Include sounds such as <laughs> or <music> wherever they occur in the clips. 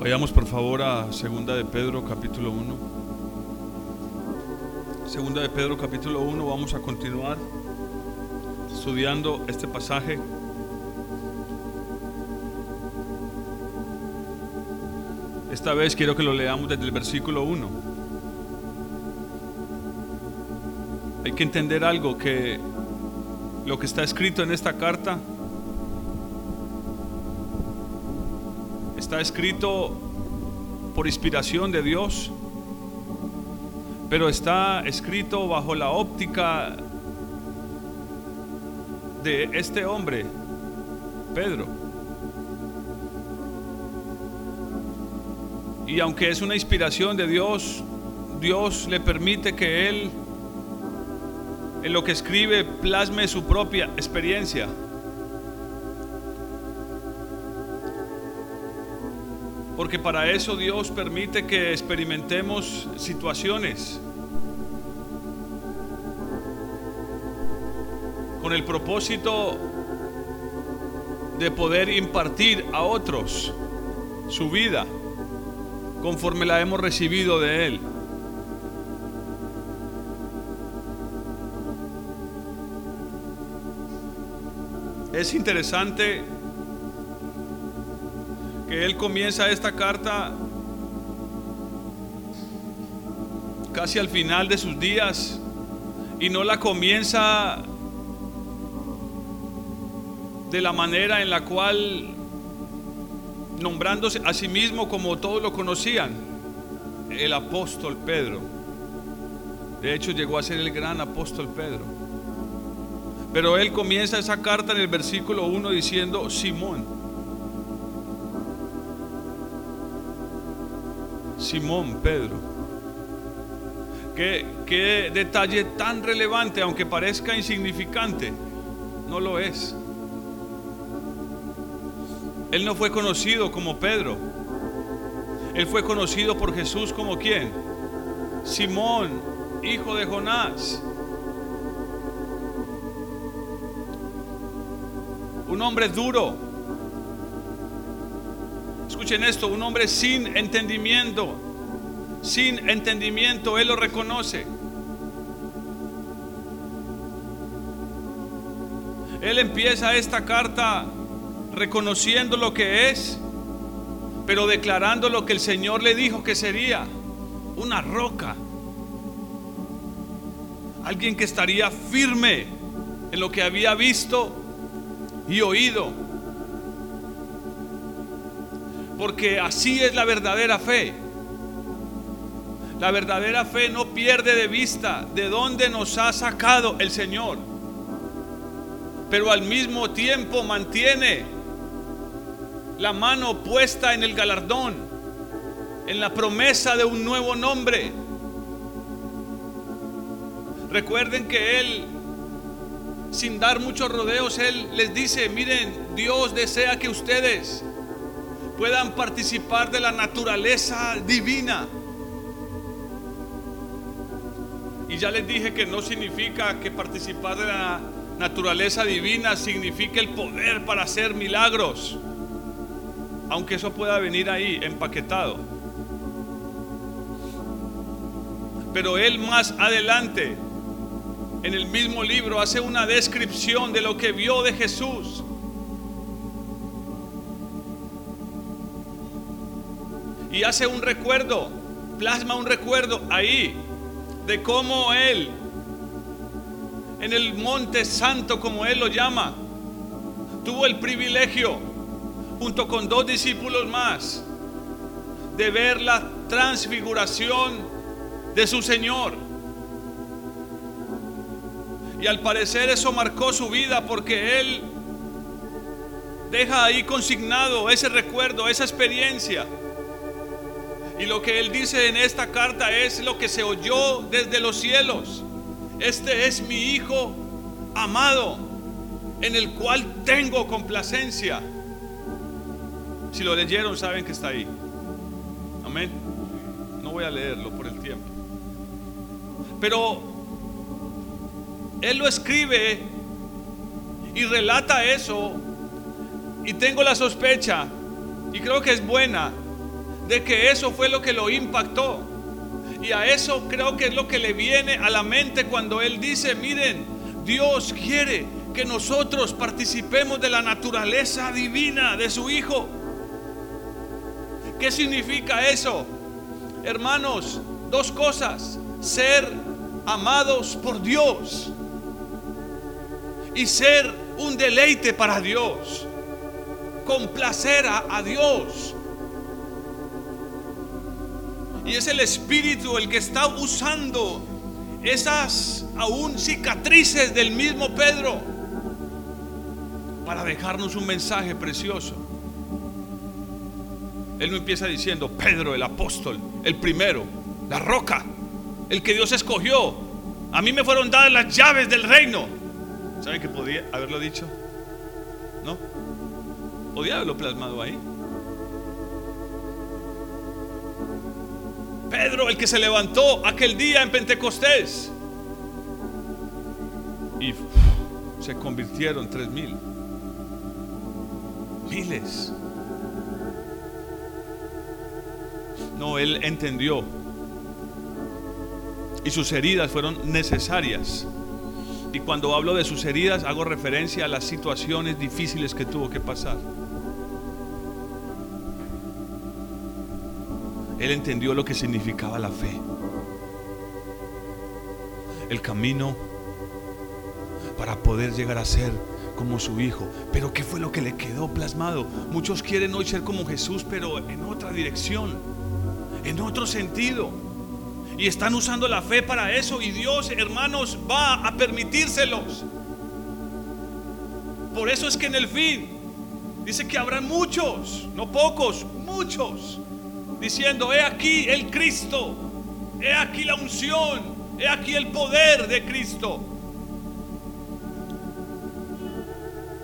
Vayamos por favor a Segunda de Pedro capítulo 1. Segunda de Pedro capítulo 1, vamos a continuar estudiando este pasaje. Esta vez quiero que lo leamos desde el versículo 1. Hay que entender algo que lo que está escrito en esta carta está escrito por inspiración de Dios, pero está escrito bajo la óptica de este hombre, Pedro. Y aunque es una inspiración de Dios, Dios le permite que él, en lo que escribe, plasme su propia experiencia. Porque para eso Dios permite que experimentemos situaciones con el propósito de poder impartir a otros su vida conforme la hemos recibido de Él. Es interesante que él comienza esta carta casi al final de sus días y no la comienza de la manera en la cual nombrándose a sí mismo como todos lo conocían, el apóstol Pedro. De hecho llegó a ser el gran apóstol Pedro. Pero él comienza esa carta en el versículo 1 diciendo, Simón, Simón Pedro. ¿Qué, qué detalle tan relevante, aunque parezca insignificante, no lo es. Él no fue conocido como Pedro. Él fue conocido por Jesús como quién? Simón, hijo de Jonás. Un hombre duro, Escuchen esto, un hombre sin entendimiento, sin entendimiento, él lo reconoce. Él empieza esta carta reconociendo lo que es, pero declarando lo que el Señor le dijo que sería, una roca. Alguien que estaría firme en lo que había visto y oído porque así es la verdadera fe. La verdadera fe no pierde de vista de dónde nos ha sacado el Señor, pero al mismo tiempo mantiene la mano puesta en el galardón, en la promesa de un nuevo nombre. Recuerden que Él, sin dar muchos rodeos, Él les dice, miren, Dios desea que ustedes puedan participar de la naturaleza divina. Y ya les dije que no significa que participar de la naturaleza divina signifique el poder para hacer milagros, aunque eso pueda venir ahí empaquetado. Pero él más adelante, en el mismo libro, hace una descripción de lo que vio de Jesús. Y hace un recuerdo, plasma un recuerdo ahí de cómo Él, en el monte santo como Él lo llama, tuvo el privilegio, junto con dos discípulos más, de ver la transfiguración de su Señor. Y al parecer eso marcó su vida porque Él deja ahí consignado ese recuerdo, esa experiencia. Y lo que él dice en esta carta es lo que se oyó desde los cielos. Este es mi Hijo amado, en el cual tengo complacencia. Si lo leyeron, saben que está ahí. Amén. No voy a leerlo por el tiempo. Pero él lo escribe y relata eso. Y tengo la sospecha, y creo que es buena, de que eso fue lo que lo impactó. Y a eso creo que es lo que le viene a la mente cuando él dice, miren, Dios quiere que nosotros participemos de la naturaleza divina de su Hijo. ¿Qué significa eso? Hermanos, dos cosas. Ser amados por Dios y ser un deleite para Dios. Complacer a, a Dios. Y es el Espíritu el que está usando esas aún cicatrices del mismo Pedro para dejarnos un mensaje precioso. Él no empieza diciendo, Pedro el apóstol, el primero, la roca, el que Dios escogió. A mí me fueron dadas las llaves del reino. ¿Saben que podía haberlo dicho? ¿No? Podía haberlo plasmado ahí. Pedro, el que se levantó aquel día en Pentecostés. Y se convirtieron tres mil. Miles. No, él entendió. Y sus heridas fueron necesarias. Y cuando hablo de sus heridas, hago referencia a las situaciones difíciles que tuvo que pasar. Él entendió lo que significaba la fe. El camino para poder llegar a ser como su hijo. Pero ¿qué fue lo que le quedó plasmado? Muchos quieren hoy ser como Jesús, pero en otra dirección, en otro sentido. Y están usando la fe para eso y Dios, hermanos, va a permitírselos. Por eso es que en el fin dice que habrán muchos, no pocos, muchos diciendo, he aquí el Cristo, he aquí la unción, he aquí el poder de Cristo.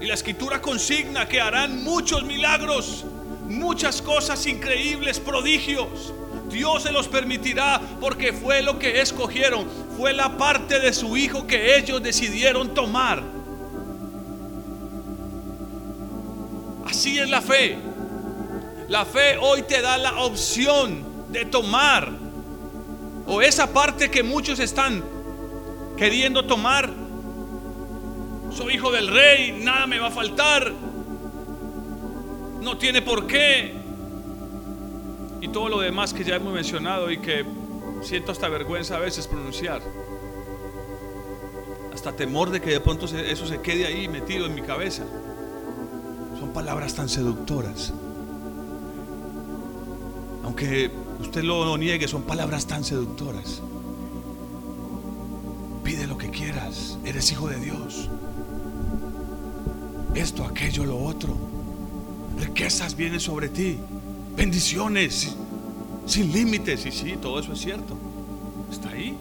Y la escritura consigna que harán muchos milagros, muchas cosas increíbles, prodigios. Dios se los permitirá porque fue lo que escogieron, fue la parte de su Hijo que ellos decidieron tomar. Así es la fe. La fe hoy te da la opción de tomar o esa parte que muchos están queriendo tomar. Soy hijo del rey, nada me va a faltar. No tiene por qué. Y todo lo demás que ya hemos mencionado y que siento hasta vergüenza a veces pronunciar. Hasta temor de que de pronto eso se quede ahí metido en mi cabeza. Son palabras tan seductoras. Aunque usted lo niegue, son palabras tan seductoras. Pide lo que quieras, eres hijo de Dios. Esto, aquello, lo otro. Riquezas vienen sobre ti. Bendiciones sin límites. Y sí, todo eso es cierto. Está ahí.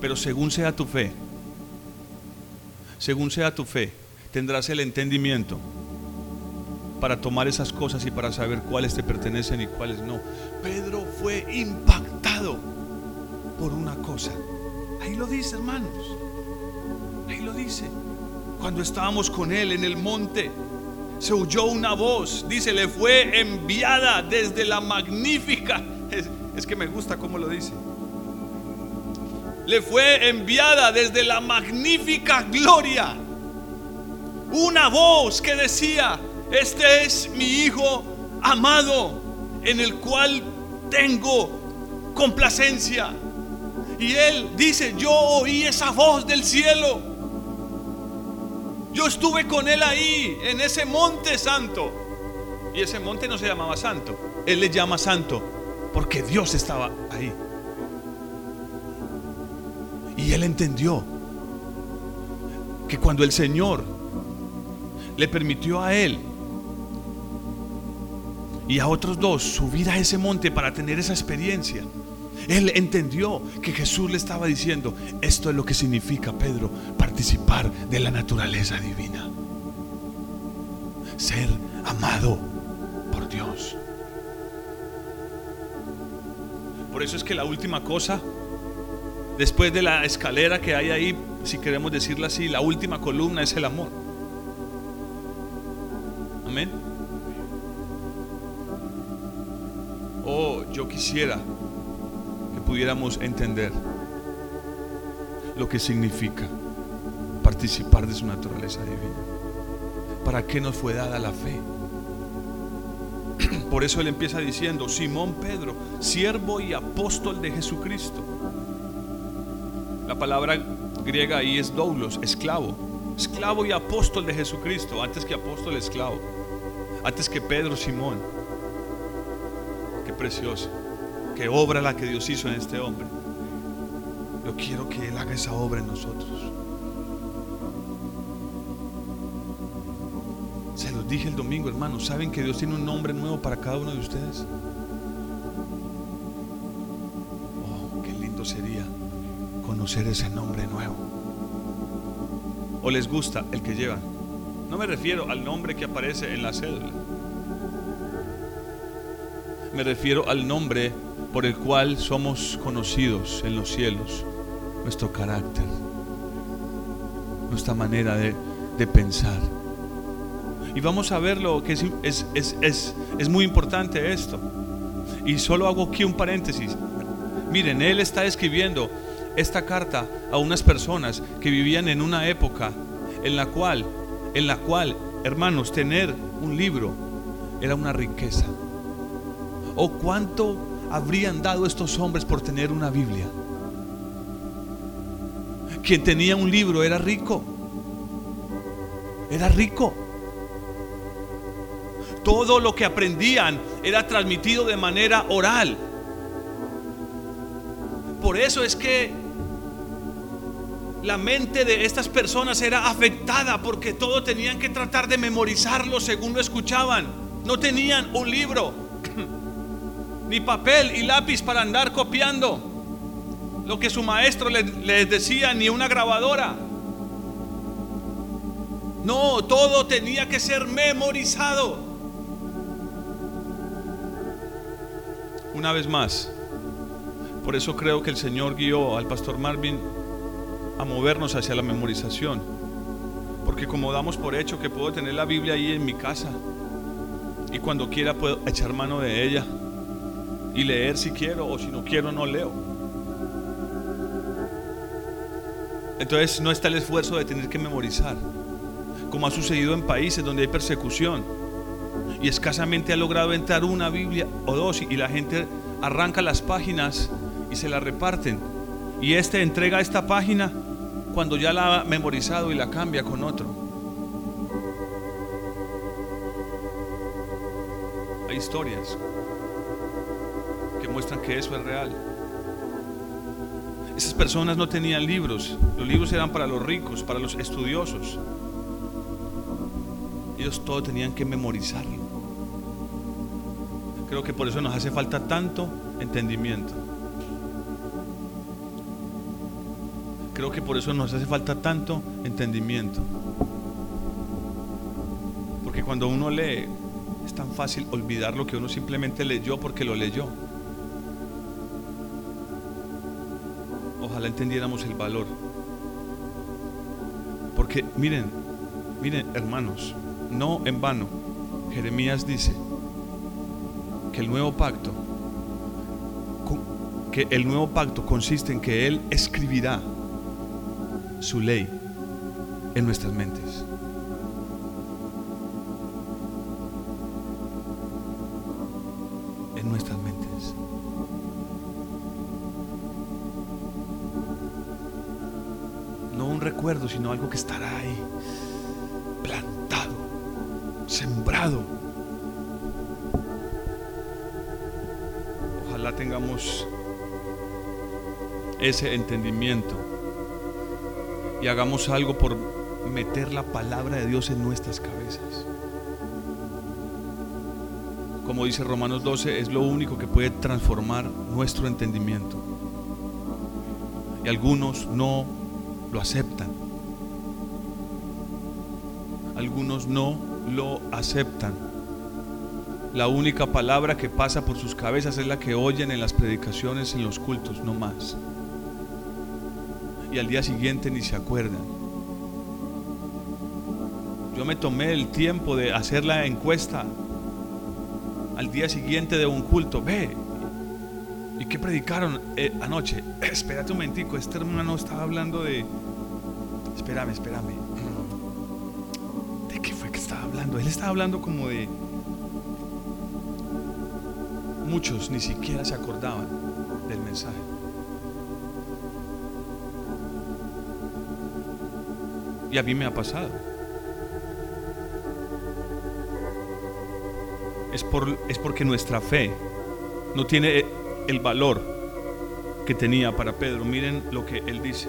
Pero según sea tu fe, según sea tu fe, tendrás el entendimiento para tomar esas cosas y para saber cuáles te pertenecen y cuáles no. Pedro fue impactado por una cosa. Ahí lo dice, hermanos. Ahí lo dice. Cuando estábamos con él en el monte, se oyó una voz. Dice, le fue enviada desde la magnífica. Es, es que me gusta cómo lo dice. Le fue enviada desde la magnífica gloria. Una voz que decía, este es mi Hijo amado en el cual tengo complacencia. Y él dice, yo oí esa voz del cielo. Yo estuve con él ahí, en ese monte santo. Y ese monte no se llamaba santo. Él le llama santo porque Dios estaba ahí. Y él entendió que cuando el Señor le permitió a él y a otros dos subir a ese monte para tener esa experiencia. Él entendió que Jesús le estaba diciendo, esto es lo que significa, Pedro, participar de la naturaleza divina. Ser amado por Dios. Por eso es que la última cosa, después de la escalera que hay ahí, si queremos decirlo así, la última columna es el amor. Amén. Oh, yo quisiera que pudiéramos entender lo que significa participar de su naturaleza divina. ¿Para qué nos fue dada la fe? <clears throat> Por eso él empieza diciendo, Simón Pedro, siervo y apóstol de Jesucristo. La palabra griega ahí es doulos, esclavo. Esclavo y apóstol de Jesucristo, antes que apóstol, esclavo. Antes que Pedro, Simón. Qué precioso. Qué obra la que Dios hizo en este hombre. Yo quiero que Él haga esa obra en nosotros. Se los dije el domingo, hermanos. ¿Saben que Dios tiene un nombre nuevo para cada uno de ustedes? Oh, qué lindo sería conocer ese nombre nuevo. ¿O les gusta el que llevan? No me refiero al nombre que aparece en la cédula. Me refiero al nombre por el cual somos conocidos en los cielos. Nuestro carácter, nuestra manera de, de pensar. Y vamos a ver lo que es, es, es, es, muy importante esto. Y solo hago aquí un paréntesis. Miren, él está escribiendo esta carta a unas personas que vivían en una época en la cual, en la cual, hermanos, tener un libro era una riqueza. ¿O cuánto habrían dado estos hombres por tener una Biblia? Quien tenía un libro era rico. Era rico. Todo lo que aprendían era transmitido de manera oral. Por eso es que la mente de estas personas era afectada porque todo tenían que tratar de memorizarlo según lo escuchaban. No tenían un libro, ni papel y lápiz para andar copiando lo que su maestro les, decía, ni una grabadora. No, todo tenía que ser memorizado. Una vez más, por eso creo que el Señor guió al pastor Marvin a movernos hacia la memorización. Porque como damos por hecho que puedo tener la Biblia ahí en mi casa y cuando quiera puedo echar mano de ella y leer si quiero o si no quiero no leo. Entonces no está el esfuerzo de tener que memorizar, como ha sucedido en países donde hay persecución y escasamente ha logrado entrar una Biblia o dos y la gente arranca las páginas y se la reparten. Y este entrega esta página cuando ya la ha memorizado y la cambia con otro. Hay historias que muestran que eso es real. Esas personas no tenían libros, los libros eran para los ricos, para los estudiosos. Ellos todo tenían que memorizarlo. Creo que por eso nos hace falta tanto entendimiento. Creo que por eso nos hace falta tanto entendimiento. Porque cuando uno lee, es tan fácil olvidar lo que uno simplemente leyó porque lo leyó. Ojalá entendiéramos el valor. Porque miren, miren hermanos, no en vano, Jeremías dice que el nuevo pacto, que el nuevo pacto consiste en que Él escribirá su ley en nuestras mentes. Sino algo que estará ahí, plantado, sembrado. Ojalá tengamos ese entendimiento y hagamos algo por meter la palabra de Dios en nuestras cabezas. Como dice Romanos 12, es lo único que puede transformar nuestro entendimiento. Y algunos no lo aceptan. Algunos no lo aceptan. La única palabra que pasa por sus cabezas es la que oyen en las predicaciones, en los cultos, no más y al día siguiente ni se acuerdan. Yo me tomé el tiempo de hacer la encuesta al día siguiente de un culto, ve, ¿y qué predicaron eh, anoche? <clears throat> Espérate un momentico, este hermano estaba hablando de... Espérame, espérame. Él estaba hablando como de... Muchos ni siquiera se acordaban del mensaje. Y a mí me ha pasado. Es, por, es porque nuestra fe no tiene el valor que tenía para Pedro. Miren lo que él dice.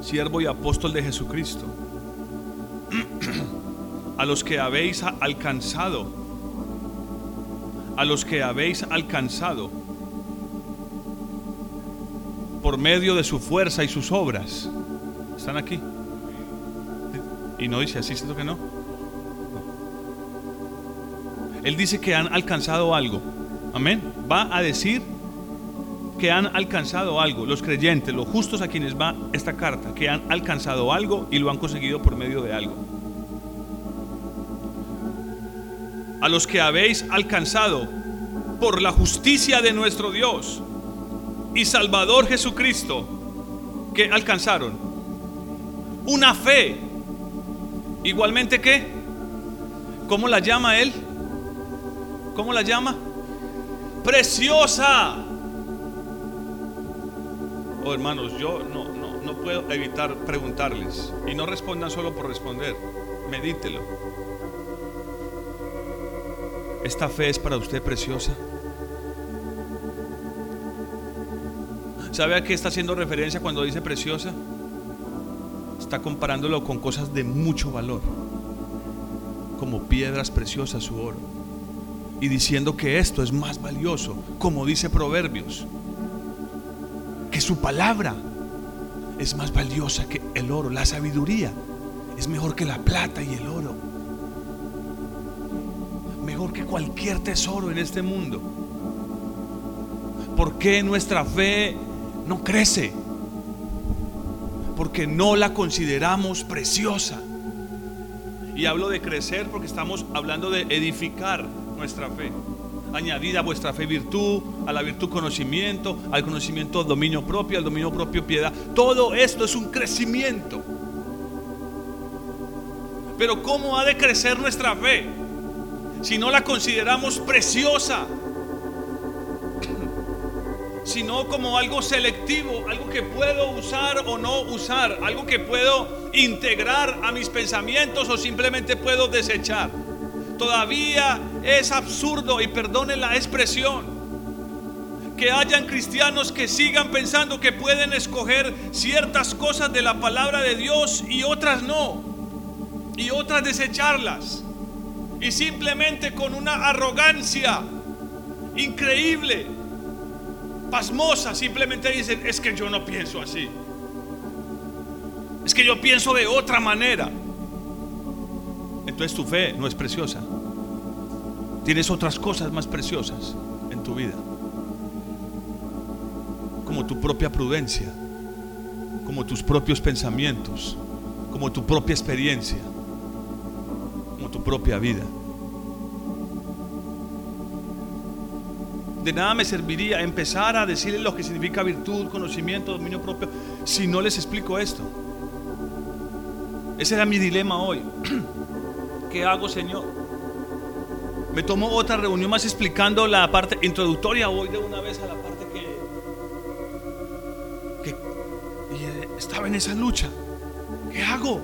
Siervo y apóstol de Jesucristo, a los que habéis alcanzado, a los que habéis alcanzado por medio de su fuerza y sus obras ¿Están aquí? Y no dice así, ¿siento que no? Él dice que han alcanzado algo. Amén. Va a decir que han alcanzado algo. Los creyentes, los justos a quienes va esta carta, que han alcanzado algo y lo han conseguido por medio de algo. A los que habéis alcanzado por la justicia de nuestro Dios y Salvador Jesucristo, que alcanzaron una fe. Igualmente que, ¿cómo la llama él? ¿Cómo la llama? Preciosa. Oh hermanos, yo no, no, no puedo evitar preguntarles. Y no respondan solo por responder. Medítelo. ¿Esta fe es para usted preciosa? ¿Sabe a qué está haciendo referencia cuando dice preciosa? está comparándolo con cosas de mucho valor, como piedras preciosas su oro, y diciendo que esto es más valioso, como dice Proverbios, que su palabra es más valiosa que el oro, la sabiduría es mejor que la plata y el oro, mejor que cualquier tesoro en este mundo. ¿Por qué nuestra fe no crece? porque no la consideramos preciosa. Y hablo de crecer porque estamos hablando de edificar nuestra fe. Añadida a vuestra fe virtud, a la virtud conocimiento, al conocimiento dominio propio, al dominio propio piedad. Todo esto es un crecimiento. Pero ¿cómo ha de crecer nuestra fe si no la consideramos preciosa? sino como algo selectivo, algo que puedo usar o no usar, algo que puedo integrar a mis pensamientos o simplemente puedo desechar. Todavía es absurdo, y perdone la expresión, que hayan cristianos que sigan pensando que pueden escoger ciertas cosas de la palabra de Dios y otras no, y otras desecharlas, y simplemente con una arrogancia increíble pasmosa simplemente dicen, es que yo no pienso así. Es que yo pienso de otra manera. Entonces tu fe no es preciosa. Tienes otras cosas más preciosas en tu vida. Como tu propia prudencia, como tus propios pensamientos, como tu propia experiencia, propia vida. de nada me serviría empezar a decirles lo que significa virtud, conocimiento, dominio propio, si no les explico esto. Ese era mi dilema hoy. <clears throat> ¿Qué hago, Señor? Me tomo otra reunión más explicando la parte introductoria. Voy de una vez a la parte que, que eh, estaba en esa lucha. ¿Qué hago?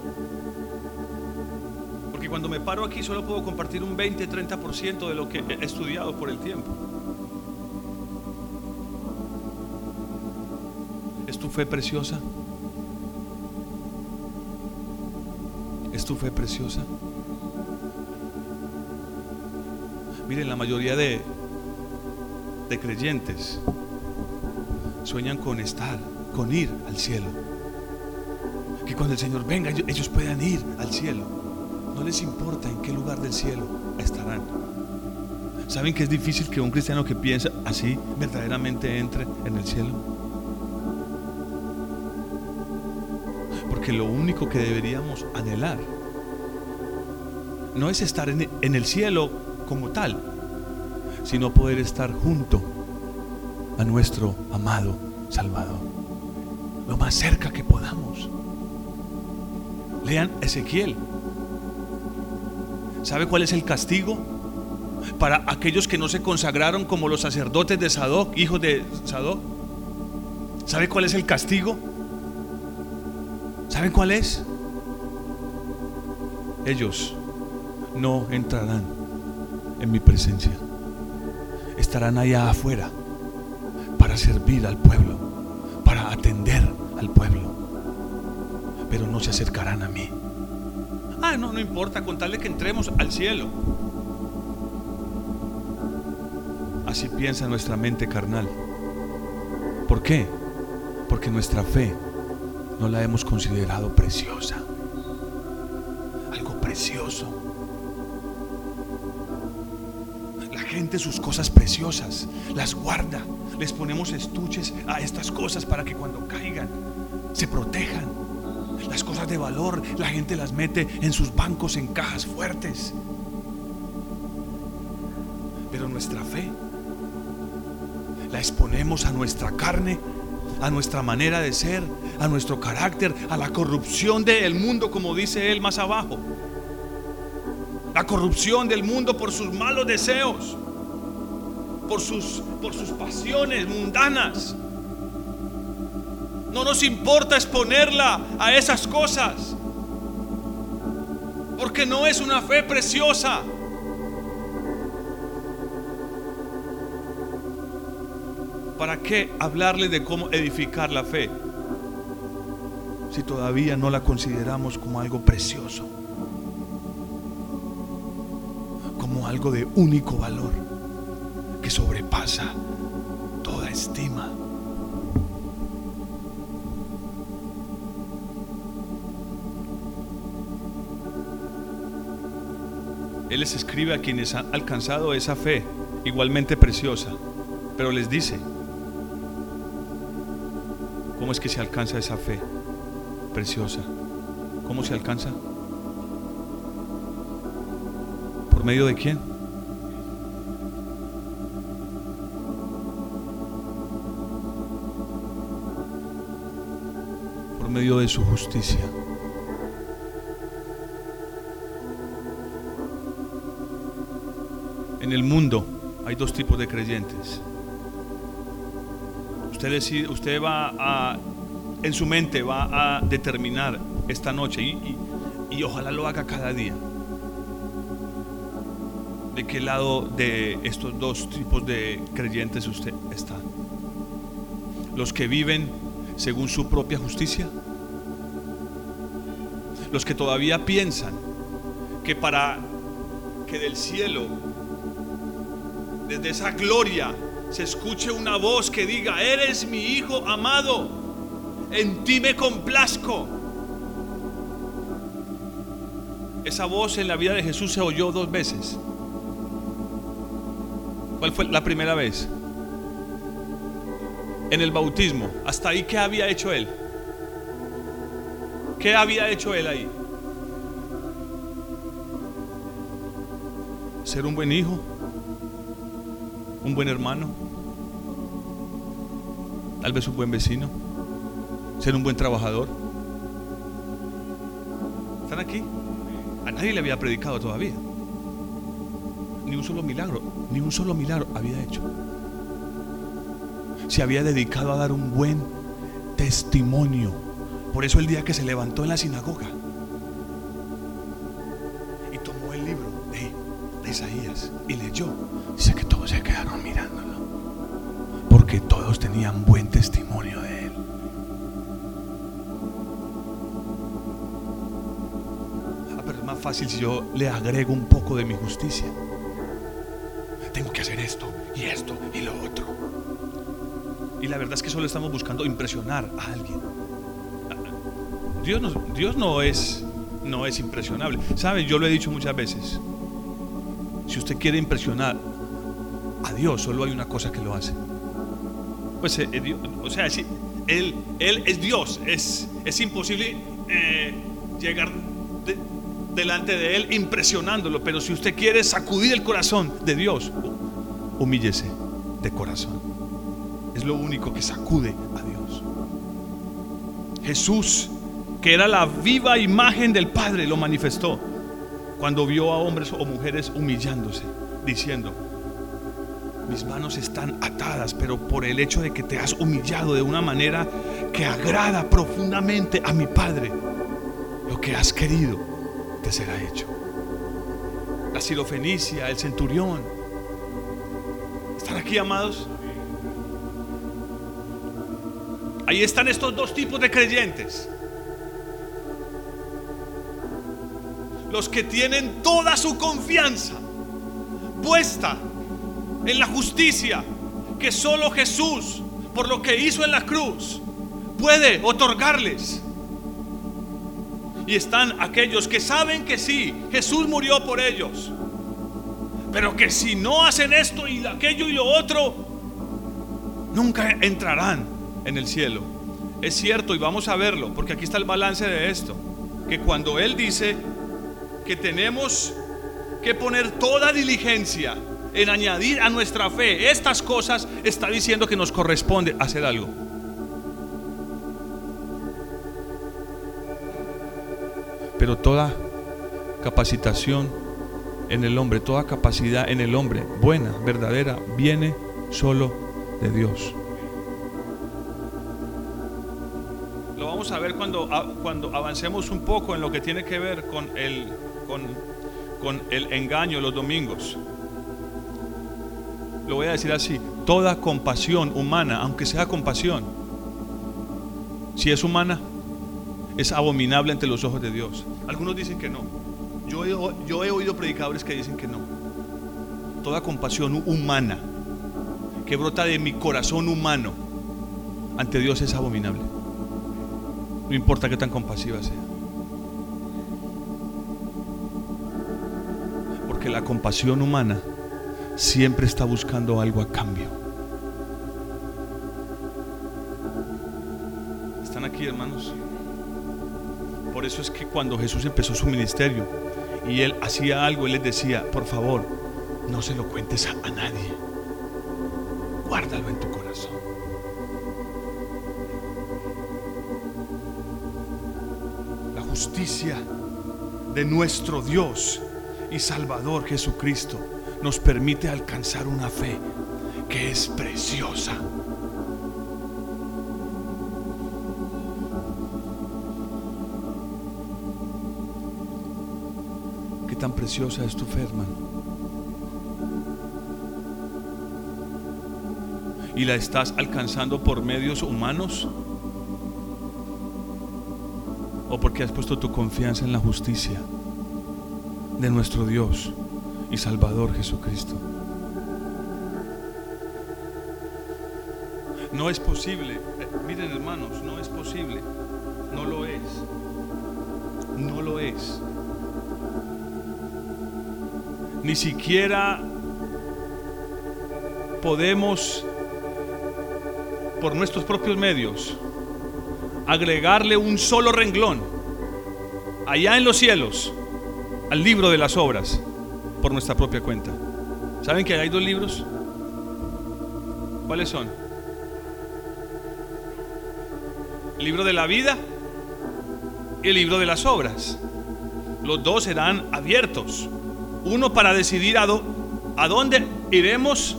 Cuando me paro aquí solo puedo compartir un 20-30% de lo que he estudiado por el tiempo. tu fe preciosa? ¿Es tu fe preciosa? Miren, la mayoría de, de creyentes sueñan con estar, con ir al cielo. Que cuando el Señor venga, ellos puedan ir al cielo. No les importa en qué lugar del cielo estarán. ¿Saben que es difícil que un cristiano que piensa así verdaderamente entre en el cielo? lo único que deberíamos anhelar no es estar en, el cielo como tal, sino poder estar junto a nuestro amado Salvador. Lo más cerca que podamos. Lean Ezequiel. ¿Sabe cuál es el castigo? Para aquellos que no se consagraron como los sacerdotes de Sadoc, hijos de Sadoc. ¿Sabe cuál es el castigo? ¿Saben cuál es? Ellos no entrarán en mi presencia. Estarán allá afuera para servir al pueblo, para atender al pueblo, pero no se acercarán a mí. No, no importa, contarle que entremos al cielo. Así piensa nuestra mente carnal. ¿Por qué? Porque nuestra fe no la hemos considerado preciosa. Algo precioso. La gente sus cosas preciosas las guarda. Les ponemos estuches a estas cosas para que cuando caigan se protejan. Las cosas de valor la gente las mete en sus bancos en cajas fuertes. Pero nuestra fe la exponemos a nuestra carne a nuestra manera de ser, a nuestro carácter, a la corrupción del mundo, como dice él más abajo. La corrupción del mundo por sus malos deseos, por sus, por sus pasiones mundanas. No nos importa exponerla a esas cosas, porque no es una fe preciosa. ¿Para qué hablarle de cómo edificar la fe si todavía no la consideramos como algo precioso? Como algo de único valor que sobrepasa toda estima. Les escribe a quienes han alcanzado esa fe igualmente preciosa, pero les dice, ¿Cómo es que se alcanza esa fe preciosa? ¿Cómo se alcanza? ¿Por medio de quién? Por medio de su justicia. En el mundo hay dos tipos de creyentes Usted, decide, usted va a, en su mente va a determinar esta noche y, y ojalá lo haga cada día. ¿De qué lado de estos dos tipos de creyentes usted está? Los que viven según su propia justicia. Los que todavía piensan que para que del cielo, desde esa gloria, se escuche una voz que diga, eres mi hijo amado, en ti me complazco. Esa voz en la vida de Jesús se oyó dos veces. ¿Cuál fue la primera vez? En el bautismo. Hasta ahí, ¿qué había hecho él? ¿Qué había hecho él ahí? Ser un buen hijo, un buen hermano, tal vez un buen vecino, ser un buen trabajador. ¿Están aquí? A nadie le había predicado todavía. Ni un solo milagro, ni un solo milagro había hecho. Se había dedicado a dar un buen testimonio. Por eso el día que se levantó en la sinagoga y tomó el libro de, Isaías y leyó, dice que todos se quedaron mirándolo. Porque todos tenían buen testimonio de él. Ah, pero es más fácil si yo le agrego un poco de mi justicia. Tengo que hacer esto y esto y lo otro. Y la verdad es que solo estamos buscando impresionar a alguien. Dios no, Dios no es no es impresionable. ¿Sabe? Yo lo he dicho muchas veces. Si usted quiere impresionar a Dios, solo hay una cosa que lo hace. Pues, eh, Dios, o sea, si él, él es Dios, es, es imposible eh, llegar de, delante de Él impresionándolo. Pero si usted quiere sacudir el corazón de Dios, humíllese de corazón. Es lo único que sacude a Dios. Jesús, que era la viva imagen del Padre, lo manifestó cuando vio a hombres o mujeres humillándose, diciendo, mis manos están atadas, pero por el hecho de que te has humillado de una manera que agrada profundamente a mi Padre, lo que has querido te será hecho. La sirofenicia, el centurión. ¿Están aquí, amados? Ahí están estos dos tipos de creyentes. Los que tienen toda su confianza puesta en la justicia que solo Jesús, por lo que hizo en la cruz, puede otorgarles. Y están aquellos que saben que sí, Jesús murió por ellos. Pero que si no hacen esto y aquello y lo otro, nunca entrarán en el cielo. Es cierto y vamos a verlo, porque aquí está el balance de esto. Que cuando Él dice que tenemos que poner toda diligencia en añadir a nuestra fe estas cosas, está diciendo que nos corresponde hacer algo. Pero toda capacitación en el hombre, toda capacidad en el hombre, buena, verdadera, viene solo de Dios. Lo vamos a ver cuando, cuando avancemos un poco en lo que tiene que ver con el, con, el engaño los domingos lo voy a decir así, toda compasión humana, aunque sea compasión, si es humana, es abominable ante los ojos de Dios. Algunos dicen que no. Yo he, yo he oído predicadores que dicen que no. Toda compasión humana que brota de mi corazón humano ante Dios es abominable. No importa qué tan compasiva sea. La compasión humana siempre está buscando algo a cambio. ¿Están aquí, hermanos? Por eso es que cuando Jesús empezó su ministerio y él hacía algo, él les decía, por favor, no se lo cuentes a, a nadie. Guárdalo en tu corazón. La justicia de nuestro Dios y Salvador Jesucristo nos permite alcanzar una fe que es preciosa. ¿Qué tan preciosa es tu fe, hermano? ¿Y la estás alcanzando por medios humanos? ¿O porque has puesto tu confianza en la justicia de nuestro Dios? y Salvador Jesucristo. No es posible, eh, miren hermanos, no es posible, no lo es, no lo es. Ni siquiera podemos, por nuestros propios medios, agregarle un solo renglón allá en los cielos al libro de las obras por nuestra propia cuenta. ¿Saben que hay dos libros? ¿Cuáles son? El libro de la vida y el libro de las obras. Los dos serán abiertos. Uno para decidir a, a dónde iremos,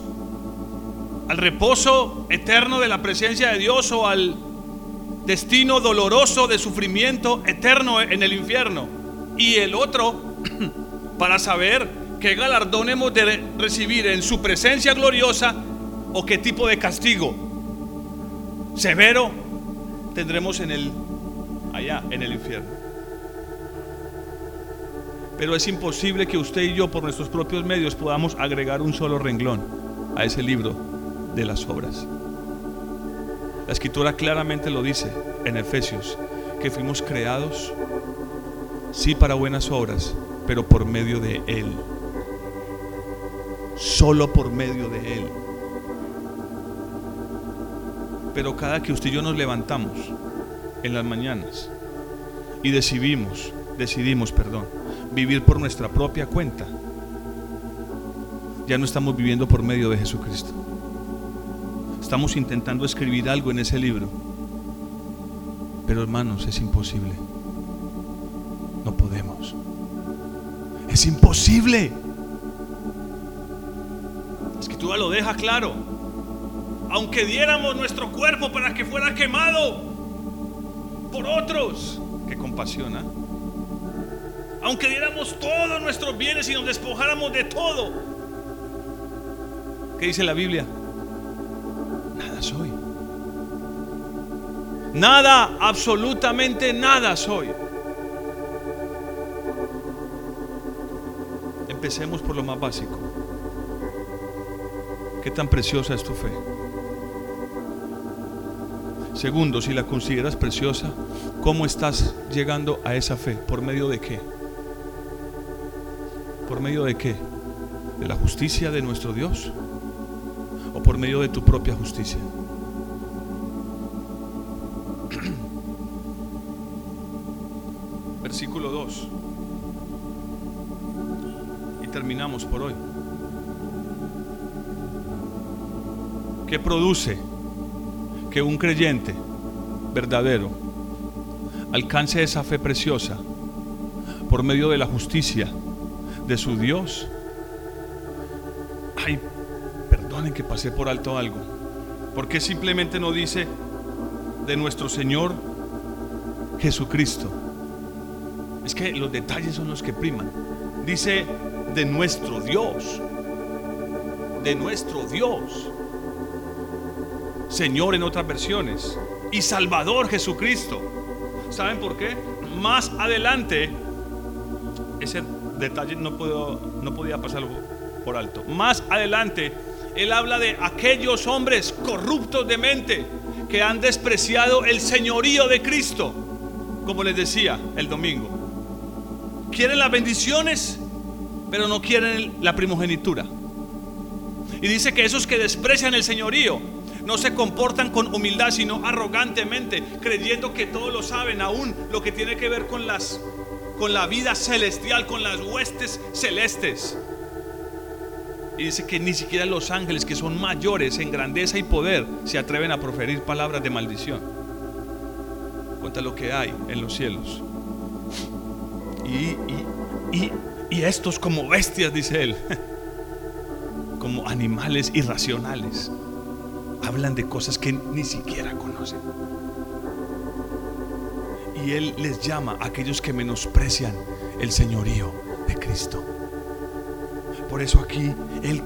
al reposo eterno de la presencia de Dios o al destino doloroso de sufrimiento eterno en el infierno. Y el otro <clears throat> para saber qué galardón hemos de recibir en su presencia gloriosa o qué tipo de castigo severo tendremos en el allá en el infierno. Pero es imposible que usted y yo por nuestros propios medios podamos agregar un solo renglón a ese libro de las obras. La escritura claramente lo dice en Efesios, que fuimos creados sí para buenas obras, pero por medio de Él solo por medio de Él. Pero cada que usted y yo nos levantamos en las mañanas y decidimos, decidimos, perdón, vivir por nuestra propia cuenta, ya no estamos viviendo por medio de Jesucristo. Estamos intentando escribir algo en ese libro, pero hermanos, es imposible. No podemos. Es imposible. La escritura lo deja claro. Aunque diéramos nuestro cuerpo para que fuera quemado por otros, que compasiona. Aunque diéramos todos nuestros bienes y nos despojáramos de todo. ¿Qué dice la Biblia? Nada soy. Nada, absolutamente nada soy. Empecemos por lo más básico. ¿Qué tan preciosa es tu fe? Segundo, si la consideras preciosa, ¿cómo estás llegando a esa fe? ¿Por medio de qué? ¿Por medio de qué? ¿De la justicia de nuestro Dios? ¿O por medio de tu propia justicia? <clears throat> Versículo 2. Por hoy. ¿Qué produce que un creyente verdadero alcance esa fe preciosa por medio de la justicia de su Dios? Ay, perdonen que pasé por alto algo. ¿Por qué simplemente no dice de nuestro Señor Jesucristo? Es que los detalles son los que priman. Dice de nuestro Dios. De nuestro Dios. Señor en otras versiones. Y Salvador Jesucristo. ¿Saben por qué? Más adelante, ese detalle no, puedo, no podía pasarlo por alto. Más adelante, él habla de aquellos hombres corruptos de mente que han despreciado el señorío de Cristo, como les decía el domingo. Quieren las bendiciones, pero no quieren la primogenitura. Y dice que esos que desprecian el señorío no se comportan con humildad, sino arrogantemente, creyendo que todo lo saben, aún lo que tiene que ver con las con la vida celestial, con las huestes celestes. Y dice que ni siquiera los ángeles, que son mayores en grandeza y poder, se atreven a proferir palabras de maldición. Cuenta lo que hay en los cielos. Y, y, y estos como bestias, dice él, <laughs> como animales irracionales, hablan de cosas que ni siquiera conocen. Y Él les llama a aquellos que menosprecian el señorío de Cristo. Por eso aquí Él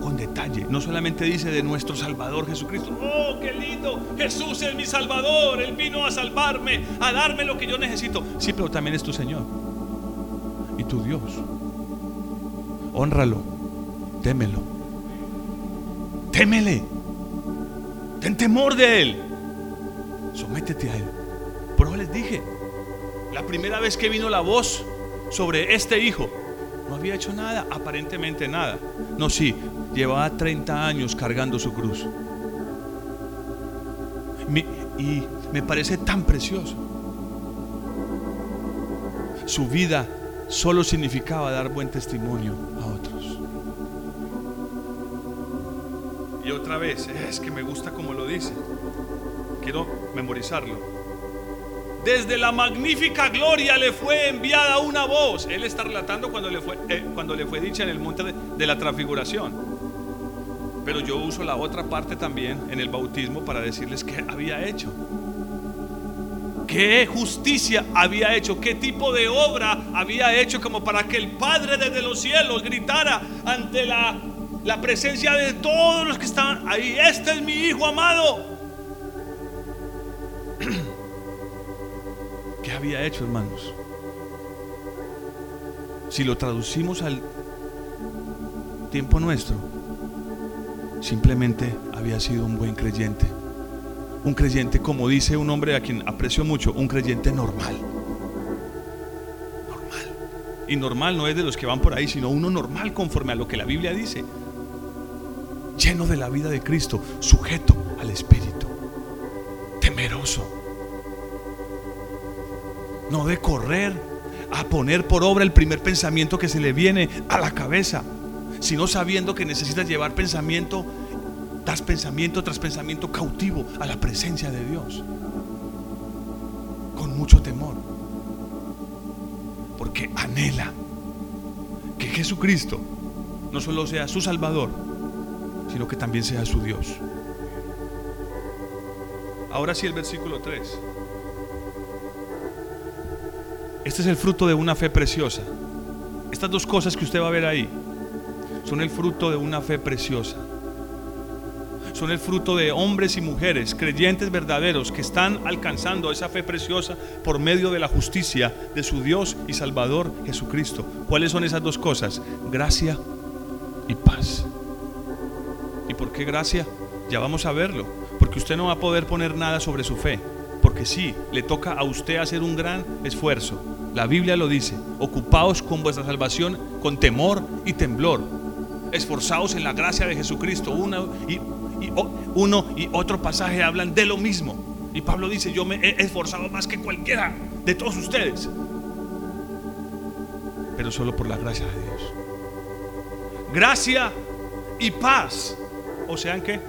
con detalle, no solamente dice de nuestro Salvador Jesucristo, oh, qué lindo, Jesús es mi Salvador, Él vino a salvarme, a darme lo que yo necesito. Sí, pero también es tu Señor y tu Dios. Honralo, témelo, témele, ten temor de Él, sométete a Él. Por eso les dije, la primera vez que vino la voz sobre este hijo, no había hecho nada, aparentemente nada. No, sí, llevaba 30 años cargando su cruz. y me parece tan precioso. Su vida solo significaba dar buen testimonio a otros. Y otra vez, es que me gusta como lo dice. Quiero memorizarlo. Desde la magnífica gloria le fue enviada una voz. Él está relatando cuando le fue, eh, cuando le fue dicha en el monte de, de la transfiguración. Pero yo uso la otra parte también en el bautismo para decirles qué había hecho. ¿Qué justicia había hecho? ¿Qué tipo de obra había hecho como para que el Padre desde los cielos gritara ante la, la presencia de todos los que estaban ahí? Este es mi Hijo amado. <clears throat> ¿Qué había hecho, hermanos? Si lo traducimos al tiempo nuestro, simplemente había sido un buen creyente. Un creyente, como dice un hombre a quien aprecio mucho, un creyente normal. Normal. Y normal no es de los que van por ahí, sino uno normal conforme a lo que la Biblia dice. Lleno de la vida de Cristo, sujeto al Espíritu, temeroso no de correr a poner por obra el primer pensamiento que se le viene a la cabeza, sino sabiendo que necesitas llevar pensamiento tras pensamiento tras pensamiento cautivo a la presencia de Dios. Con mucho temor. Porque anhela que Jesucristo no solo sea su Salvador, sino que también sea su Dios. Ahora sí el versículo 3. Este es el fruto de una fe preciosa. Estas dos cosas que usted va a ver ahí son el fruto de una fe preciosa. Son el fruto de hombres y mujeres, creyentes verdaderos, que están alcanzando esa fe preciosa por medio de la justicia de su Dios y Salvador Jesucristo. ¿Cuáles son esas dos cosas? Gracia y paz. ¿Y por qué gracia? Ya vamos a verlo. Porque usted no va a poder poner nada sobre su fe. Porque sí, le toca a usted hacer un gran esfuerzo. La Biblia lo dice. Ocupaos con vuestra salvación con temor y temblor. Esforzaos en la gracia de Jesucristo. Uno y, uno y otro pasaje hablan de lo mismo. Y Pablo dice, yo me he esforzado más que cualquiera de todos ustedes. Pero solo por la gracia de Dios. Gracia y paz. O sea, ¿en qué?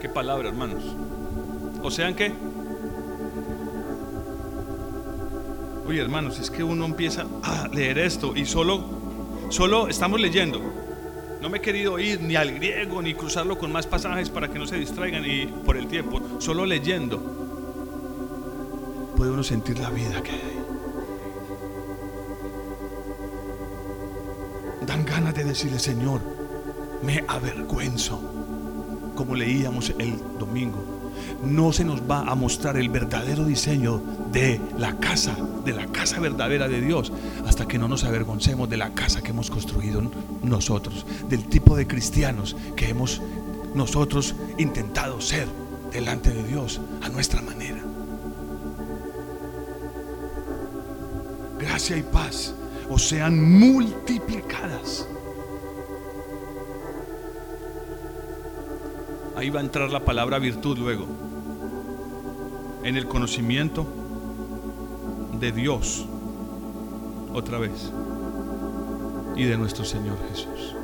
¿Qué palabra, hermanos? O sea, ¿en qué? Oye, hermanos, es que uno empieza a leer esto y solo, solo estamos leyendo. No me he querido ir ni al griego ni cruzarlo con más pasajes para que no se distraigan y por el tiempo. Solo leyendo puede uno sentir la vida que hay. Dan ganas de decirle, Señor, me avergüenzo, como leíamos el domingo. No se nos va a mostrar el verdadero diseño de la casa, de la casa verdadera de Dios, hasta que no nos avergoncemos de la casa que hemos construido nosotros, del tipo de cristianos que hemos nosotros intentado ser delante de Dios a nuestra manera. Gracia y paz o sean multiplicadas. Ahí va a entrar la palabra virtud luego. En el conocimiento de Dios otra vez y de nuestro Señor Jesús.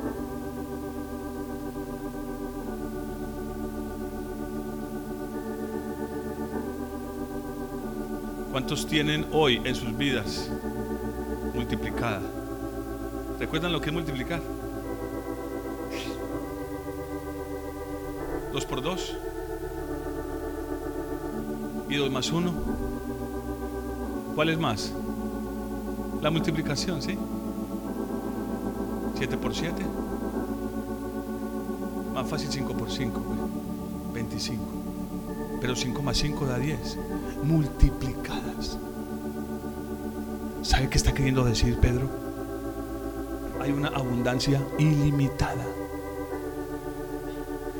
¿Cuántos tienen hoy en sus vidas multiplicada? ¿Recuerdan lo que es multiplicar? Y dos más uno. ¿Cuál es más? La multiplicación, ¿sí? 7 por 7. Más fácil 5 por 5. 25. Pero 5 más 5 da 10. Multiplicadas. ¿Sabe qué está queriendo decir Pedro? Hay una abundancia ilimitada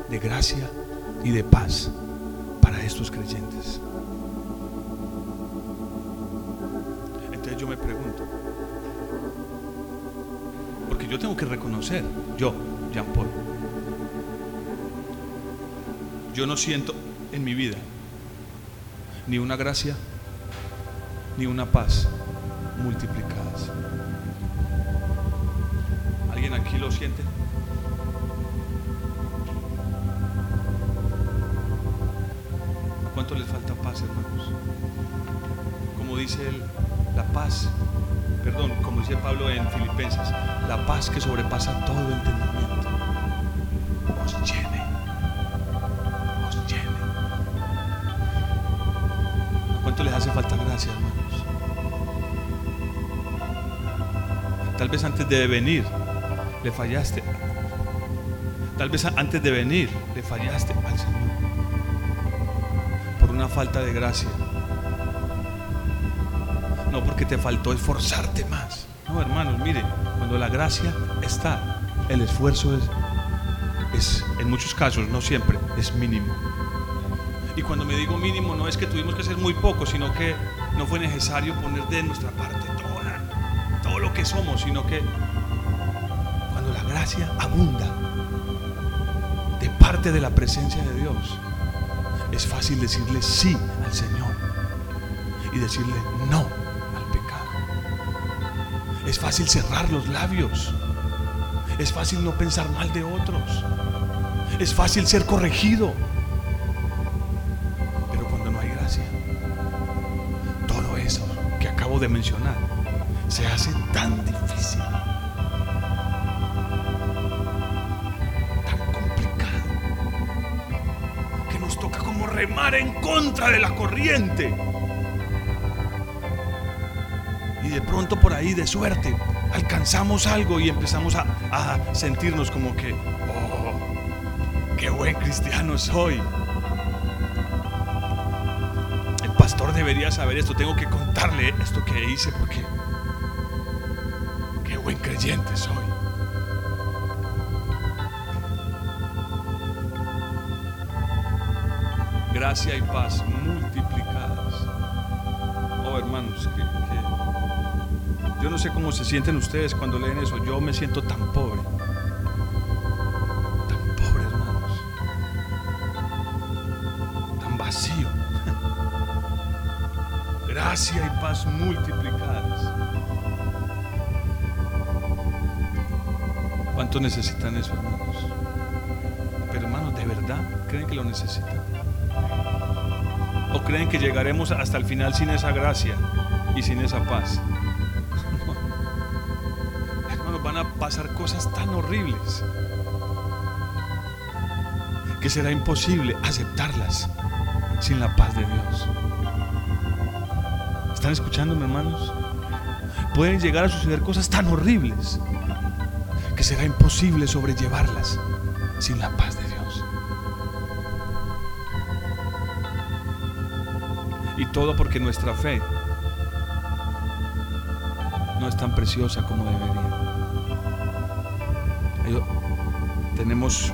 de gracia y de paz para estos creyentes. Entonces yo me pregunto, porque yo tengo que reconocer, yo, Jean Paul, yo no siento en mi vida ni una gracia ni una paz multiplicadas. ¿Alguien aquí lo siente? Paz, hermanos? Como dice él, la paz, perdón, como dice Pablo en Filipenses, la paz que sobrepasa todo entendimiento, os llene, os llene. ¿Cuánto les hace falta gracia, hermanos? Tal vez antes de venir le fallaste. Tal vez antes de venir le fallaste una falta de gracia. No porque te faltó esforzarte más. No, hermanos, mire, cuando la gracia está, el esfuerzo es, es, en muchos casos, no siempre, es mínimo. Y cuando me digo mínimo, no es que tuvimos que ser muy poco, sino que no fue necesario poner de nuestra parte todo lo que somos, sino que cuando la gracia abunda de parte de la presencia de Dios, es fácil decirle sí al Señor y decirle no al pecado. Es fácil cerrar los labios. Es fácil no pensar mal de otros. Es fácil ser corregido. Y de pronto por ahí de suerte alcanzamos algo y empezamos a, sentirnos como que, oh, qué buen cristiano soy. El pastor debería saber esto, tengo que contarle esto que hice porque qué buen creyente soy. Gracia y paz multiplicadas. Hermanos, que, yo no sé cómo se sienten ustedes cuando leen eso. Yo me siento tan pobre. Tan pobre, hermanos. Tan vacío. <laughs> Gracia y paz multiplicadas. ¿Cuántos necesitan eso, hermanos? Pero hermanos, ¿de verdad creen que lo necesitan? ¿O creen que llegaremos hasta el final sin esa gracia y sin esa paz? <laughs> Hermanos, van a pasar cosas tan horribles que será imposible aceptarlas sin la paz de Dios. ¿Están escuchándome, hermanos? Pueden llegar a suceder cosas tan horribles que será imposible sobrellevarlas sin la paz de Dios. Y todo porque nuestra fe no es tan preciosa como debería. Tenemos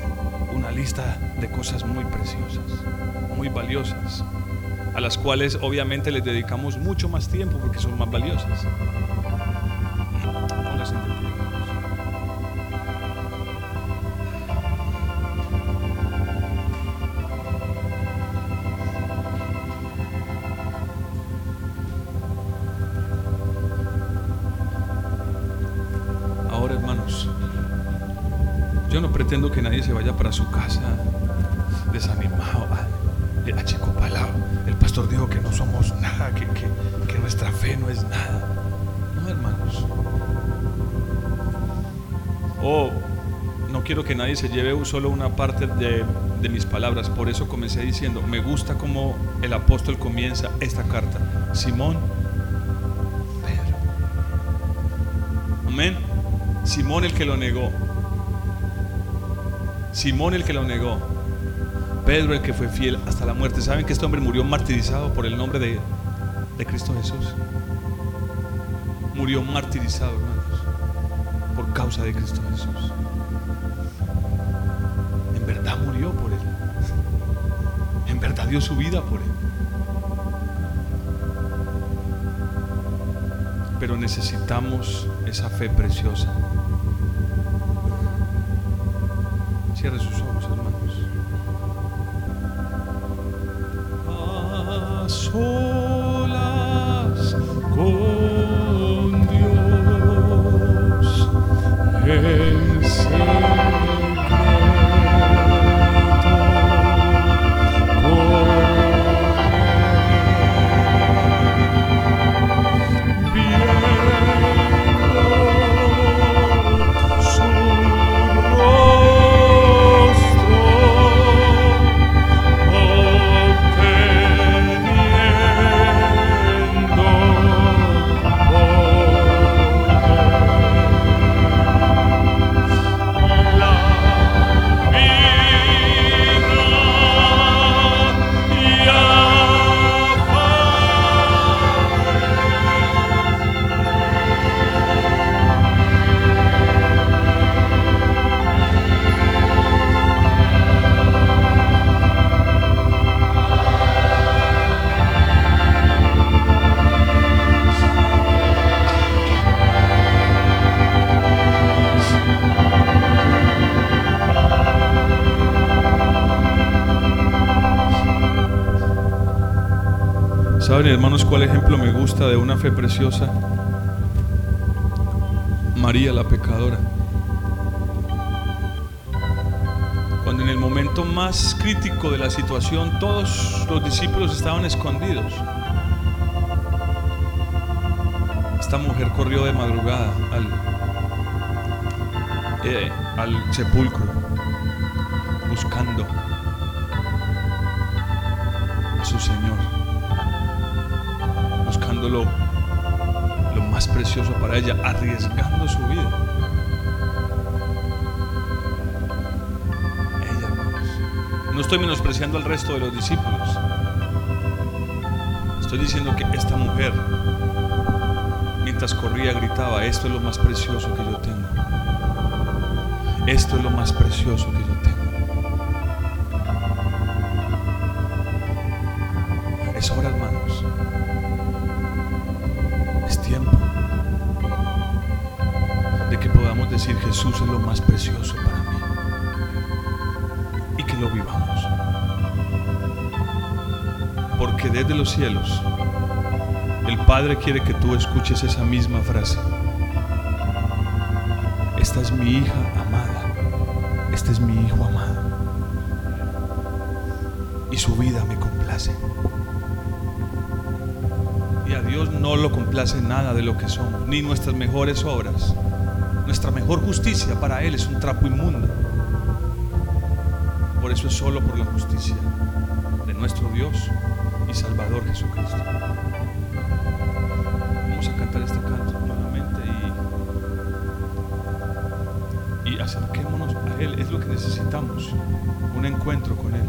una lista de cosas muy preciosas, muy valiosas, a las cuales obviamente les dedicamos mucho más tiempo porque son más valiosas. Póngase pretendo que nadie se vaya para su casa desanimado, a- achicopalado. El pastor dijo que no somos nada, que, nuestra fe no es nada. No, hermanos. Oh, no quiero que nadie se lleve solo una parte de, de mis palabras. Por eso comencé diciendo, me gusta como el apóstol comienza esta carta. Simón, Pedro. Amén. Simón el que lo negó. Simón el que lo negó. Pedro el que fue fiel hasta la muerte. ¿Saben que este hombre murió martirizado por el nombre de, de Cristo Jesús? Murió martirizado, hermanos, por causa de Cristo Jesús. En verdad murió por él. En verdad dio su vida por él. Pero necesitamos esa fe preciosa. Cierre sus ojos, hermanos. A solas con ¿Saben, hermanos, cuál ejemplo me gusta de una fe preciosa? María la pecadora. Cuando en el momento más crítico de la situación todos los discípulos estaban escondidos. Esta mujer corrió de madrugada al, eh, al sepulcro buscando a su Señor, lo más precioso para ella, arriesgando su vida. Ella, hermanos, no estoy menospreciando al resto de los discípulos. Estoy diciendo que esta mujer, mientras corría, gritaba, esto es lo más precioso que yo tengo. Esto es lo más precioso que más precioso para mí. Y que lo vivamos. Porque desde los cielos el Padre quiere que tú escuches esa misma frase. Esta es mi hija amada. Este es mi hijo amado. Y su vida me complace. Y a Dios no lo complace nada de lo que somos, ni nuestras mejores obras. Nuestra mejor justicia para Él es un trapo inmundo. Por eso es solo por la justicia de nuestro Dios y Salvador Jesucristo. Vamos a cantar este canto nuevamente y, y acerquémonos a Él. Es lo que necesitamos, un encuentro con Él.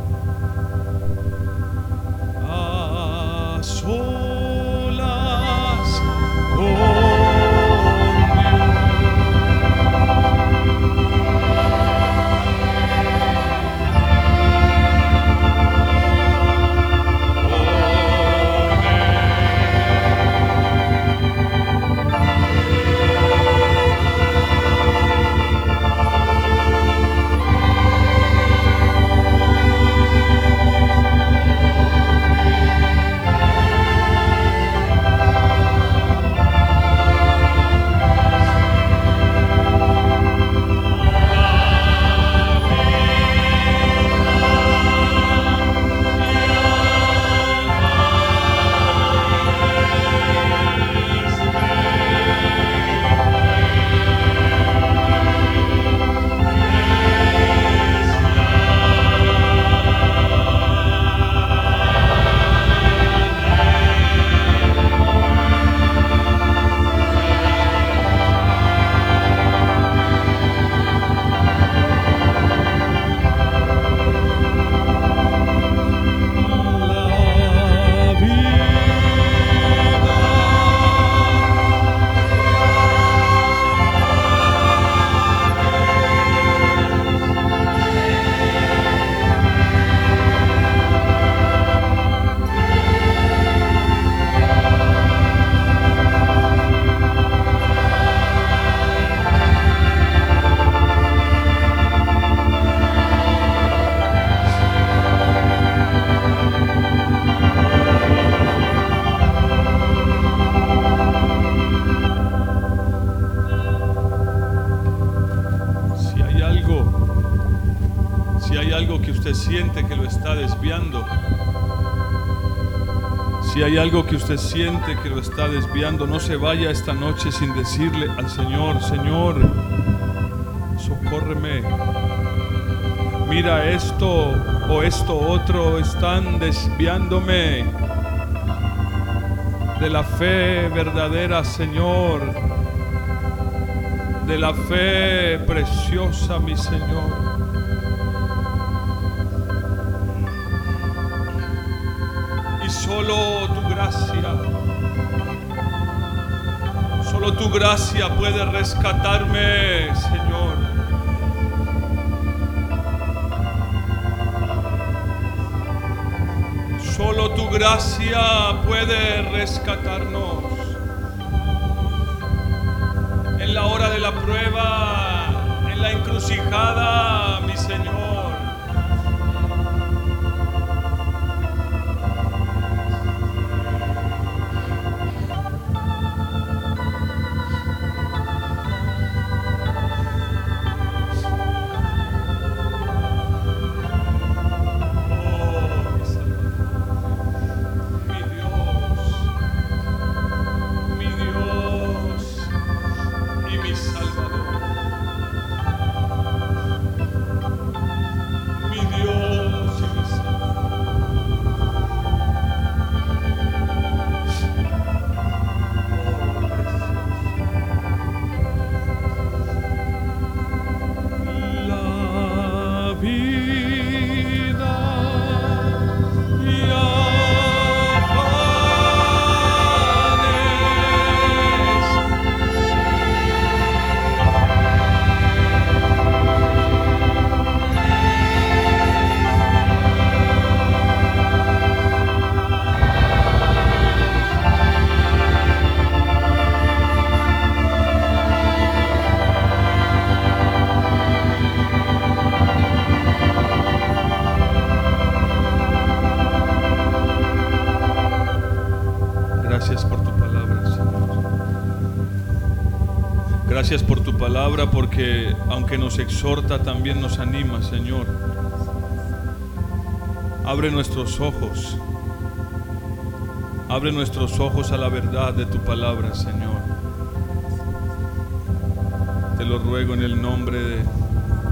Siente que lo está desviando, si hay algo que usted siente que lo está desviando, no se vaya esta noche sin decirle al Señor, Señor, socórreme. Mira esto o esto otro están desviándome de la fe verdadera, Señor de la fe preciosa, mi Señor. Gracia, solo tu gracia puede rescatarme, Señor. Solo tu gracia puede rescatarnos en la hora de la prueba, en la encrucijada, palabra porque aunque nos exhorta también nos anima, Señor. Abre nuestros ojos. Abre nuestros ojos a la verdad de tu palabra, Señor. Te lo ruego en el nombre de,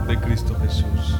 de Cristo Jesús.